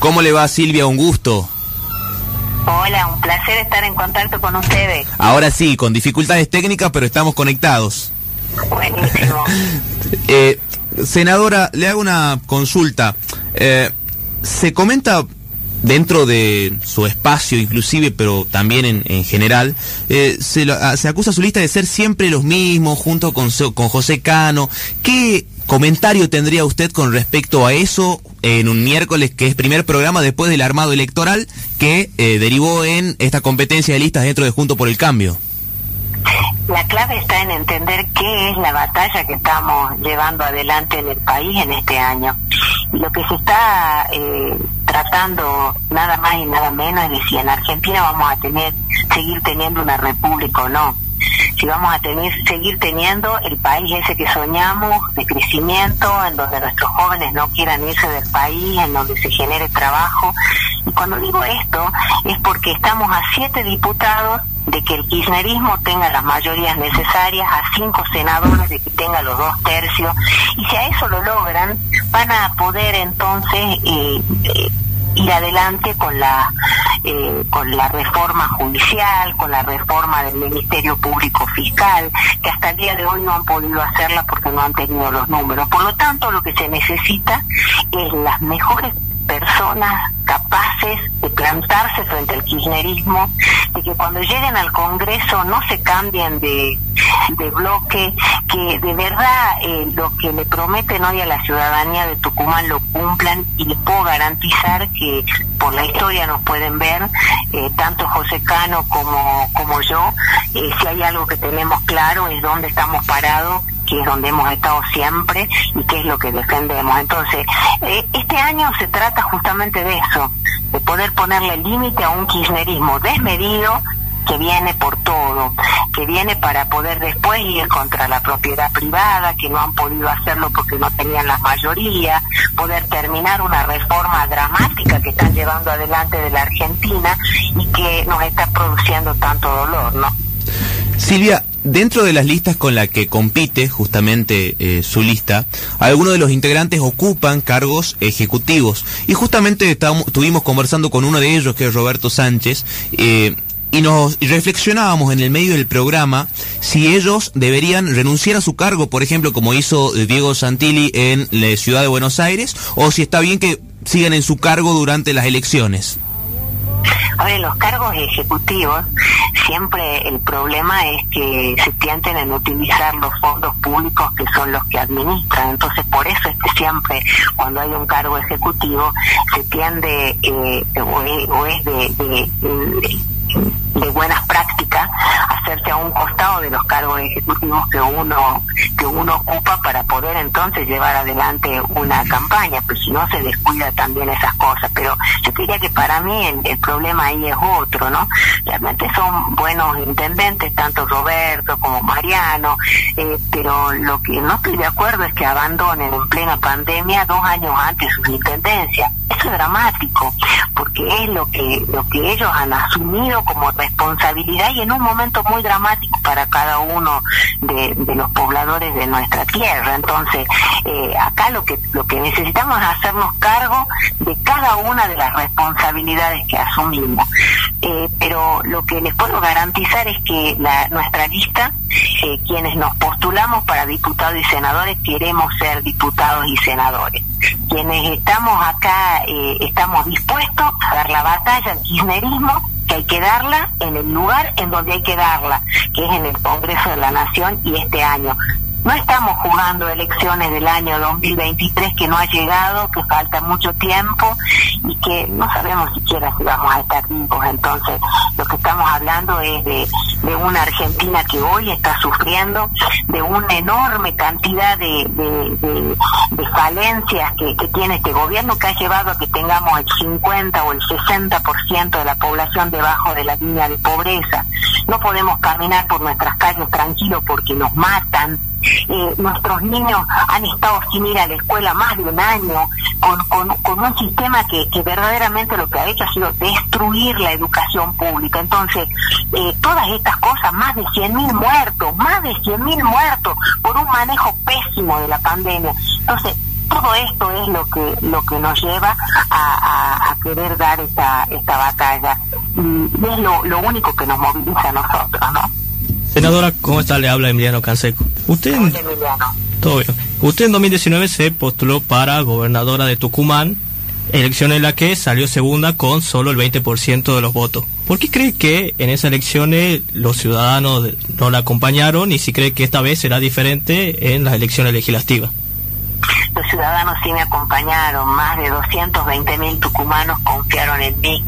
¿Cómo le va Silvia? Un gusto. Hola, un placer estar en contacto con ustedes. Ahora sí, con dificultades técnicas, pero estamos conectados. Buenísimo. Eh, senadora, le hago una consulta. Eh, se comenta dentro de su espacio inclusive, pero también en, en general, eh, se, lo- a- se acusa a su lista de ser siempre los mismos, junto con, con José Cano. ¿Qué comentario tendría usted con respecto a eso en un miércoles que es primer programa después del armado electoral que eh, derivó en esta competencia de listas dentro de Junto por el Cambio? La clave está en entender qué es la batalla que estamos llevando adelante en el país en este año. Lo que se está eh, tratando nada más y nada menos es de si en Argentina vamos a tener, seguir teniendo una república o no. Si vamos a tener, seguir teniendo el país ese que soñamos de crecimiento, en donde nuestros jóvenes no quieran irse del país, en donde se genere trabajo. Y cuando digo esto es porque estamos a siete diputados de que el kirchnerismo tenga las mayorías necesarias, a cinco senadores de que tenga los dos tercios, y si a eso lo logran, van a poder entonces eh, eh, ir adelante con la eh, con la reforma judicial, con la reforma del Ministerio Público Fiscal, que hasta el día de hoy no han podido hacerla porque no han tenido los números. Por lo tanto, lo que se necesita es las mejores personas capaces de plantarse frente al kirchnerismo, de que cuando lleguen al Congreso no se cambien de, de bloque, que de verdad eh, lo que le prometen hoy a la ciudadanía de Tucumán lo cumplan y les puedo garantizar que por la historia nos pueden ver, eh, tanto José Cano como, como yo, eh, si hay algo que tenemos claro es dónde estamos parados que es donde hemos estado siempre y qué es lo que defendemos. Entonces, eh, este año se trata justamente de eso, de poder ponerle límite a un kirchnerismo desmedido que viene por todo, que viene para poder después ir contra la propiedad privada, que no han podido hacerlo porque no tenían la mayoría, poder terminar una reforma dramática que están llevando adelante de la Argentina y que nos está produciendo tanto dolor, ¿no? Silvia, dentro de las listas con las que compite justamente eh, su lista, algunos de los integrantes ocupan cargos ejecutivos. Y justamente estuvimos conversando con uno de ellos, que es Roberto Sánchez, eh, y nos reflexionábamos en el medio del programa si ellos deberían renunciar a su cargo, por ejemplo, como hizo eh, Diego Santilli en la ciudad de Buenos Aires, o si está bien que sigan en su cargo durante las elecciones. A ver, los cargos ejecutivos, siempre el problema es que se tienden en utilizar los fondos públicos que son los que administran. Entonces, por eso es que siempre cuando hay un cargo ejecutivo se tiende eh, o es, o es de, de- de- de buenas prácticas hacerse a un costado de los cargos ejecutivos que uno que uno ocupa para poder entonces llevar adelante una campaña, pues si no se descuida también esas cosas. Pero yo diría que para mí el, problema ahí es otro, ¿no? Realmente son buenos intendentes, tanto Roberto como Mariano, eh, pero lo que no estoy de acuerdo es que abandonen en plena pandemia dos años antes sus intendencias. Eso es dramático, porque es lo que, lo que ellos han asumido como responsabilidad y en un momento muy dramático para cada uno de, los pobladores de nuestra tierra. Entonces, eh, acá lo que, lo que necesitamos es hacernos cargo de cada una de las responsabilidades que asumimos. Eh, pero lo que les puedo garantizar es que la, nuestra lista, eh, quienes nos postulamos para diputados y senadores, queremos ser diputados y senadores. Quienes estamos acá, eh, estamos dispuestos a dar la batalla al kirchnerismo, que hay que darla en el lugar en donde hay que darla, que es en el Congreso de la Nación y este año. No estamos jugando elecciones del año 2023 que no ha llegado, que falta mucho tiempo y que no sabemos siquiera si vamos a estar vivos. Entonces, lo que estamos hablando es de, una Argentina que hoy está sufriendo, de una enorme cantidad de falencias que, que tiene este gobierno que ha llevado a que tengamos el 50 o el 60% de la población debajo de la línea de pobreza. No podemos caminar por nuestras calles tranquilos porque nos matan. Eh, nuestros niños han estado sin ir a la escuela más de un año con, con, un sistema que, que verdaderamente lo que ha hecho ha sido destruir la educación pública. Entonces, eh, todas estas cosas, más de 100.000 muertos, más de 100.000 muertos por un manejo pésimo de la pandemia. Entonces, todo esto es lo que lo que nos lleva a, querer dar esta, esta batalla. Y es lo, lo único que nos moviliza a nosotros, ¿no? Senadora, ¿cómo está? Le habla Emiliano Canseco. Usted. Todo bien. Usted en 2019 se postuló para gobernadora de Tucumán, elección en la que salió segunda con solo el 20% de los votos. ¿Por qué cree que en esas elecciones los ciudadanos no la acompañaron y si cree que esta vez será diferente en las elecciones legislativas? Los ciudadanos sí me acompañaron, más de 220 mil tucumanos confiaron en mí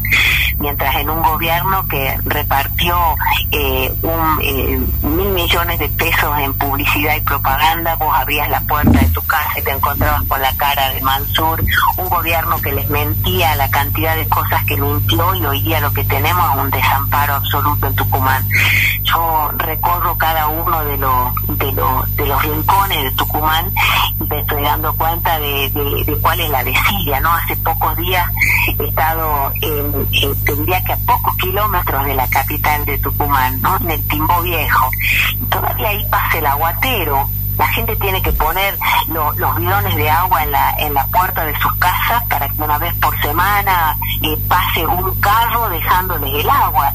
mientras en un gobierno que repartió eh, un, eh, mil millones de pesos en publicidad y propaganda, vos abrías la puerta de tu casa y te encontrabas con la cara de Mansur, un gobierno que les mentía la cantidad de cosas que mintió y hoy día lo que tenemos es un desamparo absoluto en Tucumán. Yo recorro cada uno de los, de los, de los rincones de Tucumán y me estoy dando cuenta de, cuál es la desidia, ¿no? Hace pocos días he estado en tendría que a pocos kilómetros de la capital de Tucumán, ¿no? En el Timbo Viejo. todavía ahí pasa el aguatero la gente tiene que poner los bidones de agua en la, en la puerta de sus casas para que una vez por semana eh, pase un carro dejándoles el agua.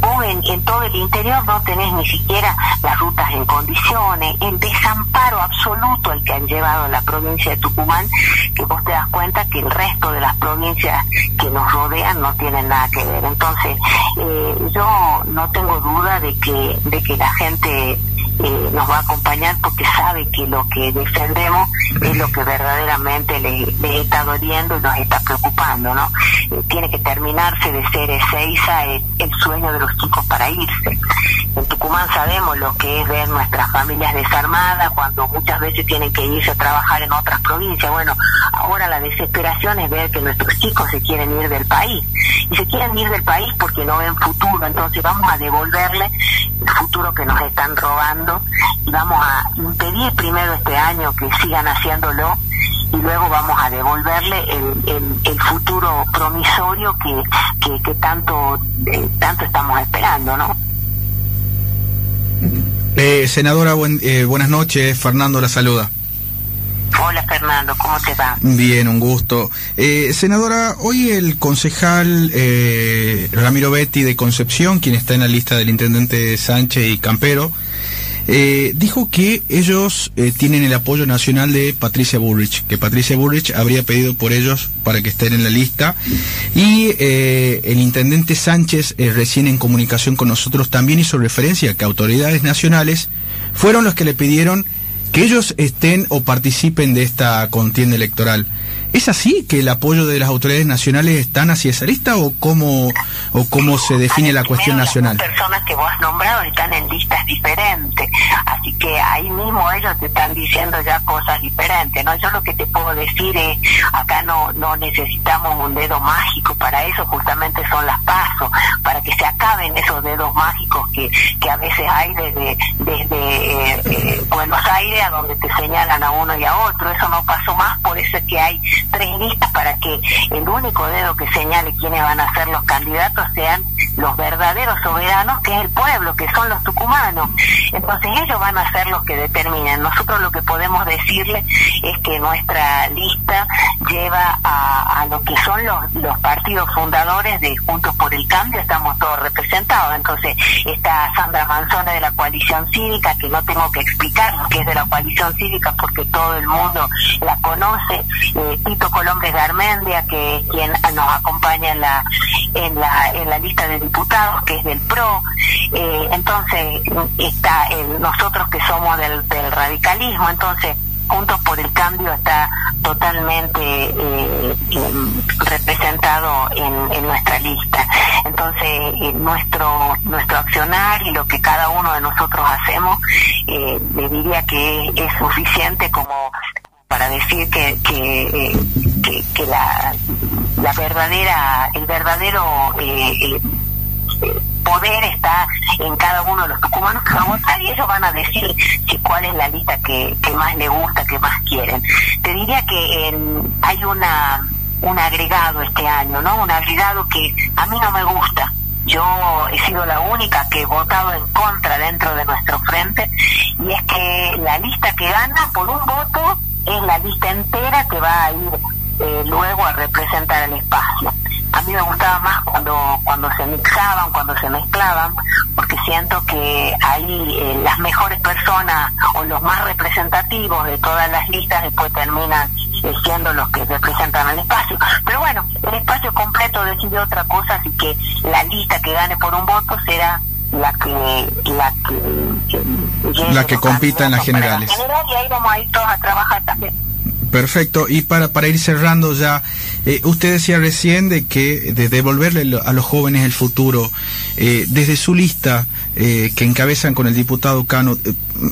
Vos en, todo el interior no tenés ni siquiera las rutas en condiciones, el desamparo absoluto al que han llevado la provincia de Tucumán, que vos te das cuenta que el resto de las provincias que nos rodean no tienen nada que ver. Entonces, eh, yo no tengo duda de que, de que la gente eh, nos va a acompañar porque sabe que lo que defendemos es lo que verdaderamente le, está doliendo y nos está preocupando, ¿no? Eh, tiene que terminarse de ser Ezeiza el, el sueño de los chicos para irse. Tucumán sabemos lo que es ver nuestras familias desarmadas cuando muchas veces tienen que irse a trabajar en otras provincias. Bueno, ahora la desesperación es ver que nuestros chicos se quieren ir del país. Y se quieren ir del país porque no ven futuro, entonces vamos a devolverle el futuro que nos están robando y vamos a impedir primero este año que sigan haciéndolo y luego vamos a devolverle el, el, futuro promisorio que, que, tanto, eh, tanto estamos esperando, ¿no? Eh, senadora, eh, buenas noches. Fernando la saluda. Hola Fernando, ¿cómo te va? Bien, un gusto. Eh, senadora, hoy el concejal eh, Ramiro Betti de Concepción, quien está en la lista del intendente Sánchez y Campero, eh, dijo que ellos tienen el apoyo nacional de Patricia Bullrich, que Patricia Bullrich habría pedido por ellos para que estén en la lista. Y el intendente Sánchez, recién en comunicación con nosotros, también hizo referencia a que autoridades nacionales fueron los que le pidieron que ellos estén o participen de esta contienda electoral. ¿Es así que el apoyo de las autoridades nacionales están hacia esa lista o cómo, o cómo se define la cuestión nacional? Las personas que vos has nombrado están en listas diferentes, así que ahí mismo ellos te están diciendo ya cosas diferentes, ¿no? Yo lo que te puedo decir es, acá no, no necesitamos un dedo mágico para eso, justamente son las pasos, para que se acaben esos dedos mágicos que, que a veces hay desde, desde eh, eh, Buenos Aires a donde te señalan a uno y a otro, eso no pasó más, por eso es que hay tres listas para que el único dedo que señale quiénes van a ser los candidatos sean los verdaderos soberanos, que es el pueblo, que son los tucumanos. Entonces ellos van a ser los que determinen. Nosotros lo que podemos decirle es que nuestra lista lleva a, lo que son los, los partidos fundadores de Juntos por el Cambio, estamos todos representados. Entonces está Sandra Manzone de la coalición cívica, que no tengo que explicar que es de la coalición cívica porque todo el mundo la conoce. Eh, Tito Colombres Garmendia, que es quien nos acompaña en la, en la, en la lista de diputados, que es del PRO. Eh, entonces está el, nosotros que somos del, radicalismo. Entonces, Juntos por el Cambio está totalmente eh, representado en, nuestra lista. Entonces, eh, nuestro nuestro accionar y lo que cada uno de nosotros hacemos, eh, le diría que es suficiente como para decir que, que, que, la, la verdadera, el verdadero eh, poder está en cada uno de los tucumanos que van a votar y ellos van a decir si cuál es la lista que, que más le gusta, que más quieren. Te diría que hay una un agregado este año, ¿no? Un agregado que a mí no me gusta. Yo he sido la única que he votado en contra dentro de nuestro frente y es que la lista que gana por un voto es la lista entera que va a ir eh, luego a representar el espacio. Mí me gustaba más cuando, cuando se mixaban, cuando se mezclaban, porque siento que ahí eh, las mejores personas o los más representativos de todas las listas después terminan eh, siendo los que representan el espacio. Pero bueno, el espacio completo decide otra cosa, así que la lista que gane por un voto será la que la que, la que compita en las generales. y ahí vamos a ir todos a trabajar también. Perfecto. Y para, para ir cerrando ya, eh, usted decía recién de que de devolverle a los jóvenes el futuro, eh, desde su lista eh, que encabezan con el diputado Cano,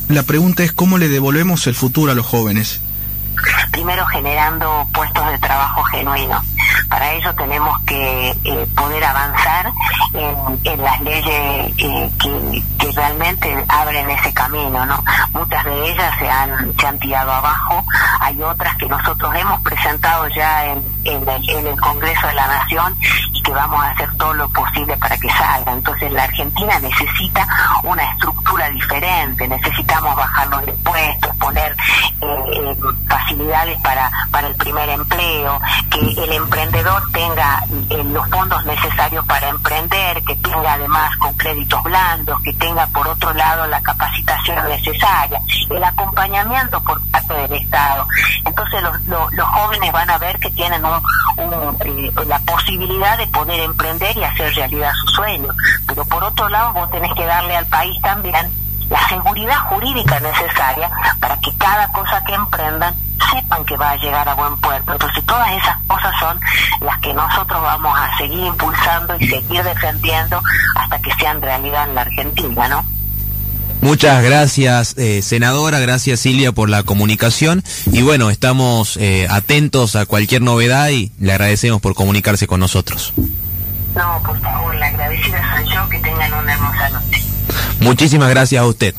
la pregunta es cómo le devolvemos el futuro a los jóvenes. Primero generando puestos de trabajo genuinos. Para ello tenemos que poder avanzar en, las leyes que, que, realmente abren ese camino, ¿no? Muchas de ellas se han, se han tirado abajo, hay otras que nosotros hemos presentado ya en, en, el, Congreso de la Nación vamos a hacer todo lo posible para que salga. Entonces la Argentina necesita una estructura diferente, necesitamos bajar los impuestos, poner eh, eh, facilidades para, para el primer empleo, que el emprendedor tenga eh, los fondos necesarios para emprender, que tenga además con créditos blandos, que tenga por otro lado la capacitación necesaria, el acompañamiento por parte del Estado. Entonces los, jóvenes van a ver que tienen un, la posibilidad de poder emprender y hacer realidad su sueño. Pero por otro lado vos tenés que darle al país también la seguridad jurídica necesaria para que cada cosa que emprendan sepan que va a llegar a buen puerto. Entonces todas esas cosas son las que nosotros vamos a seguir impulsando y seguir defendiendo hasta que sean realidad en la Argentina, ¿no? Muchas gracias, eh, senadora, gracias Silvia por la comunicación y bueno, estamos eh, atentos a cualquier novedad y le agradecemos por comunicarse con nosotros. No, por favor, la agradecida soy yo, que tengan una hermosa noche. Muchísimas gracias a usted.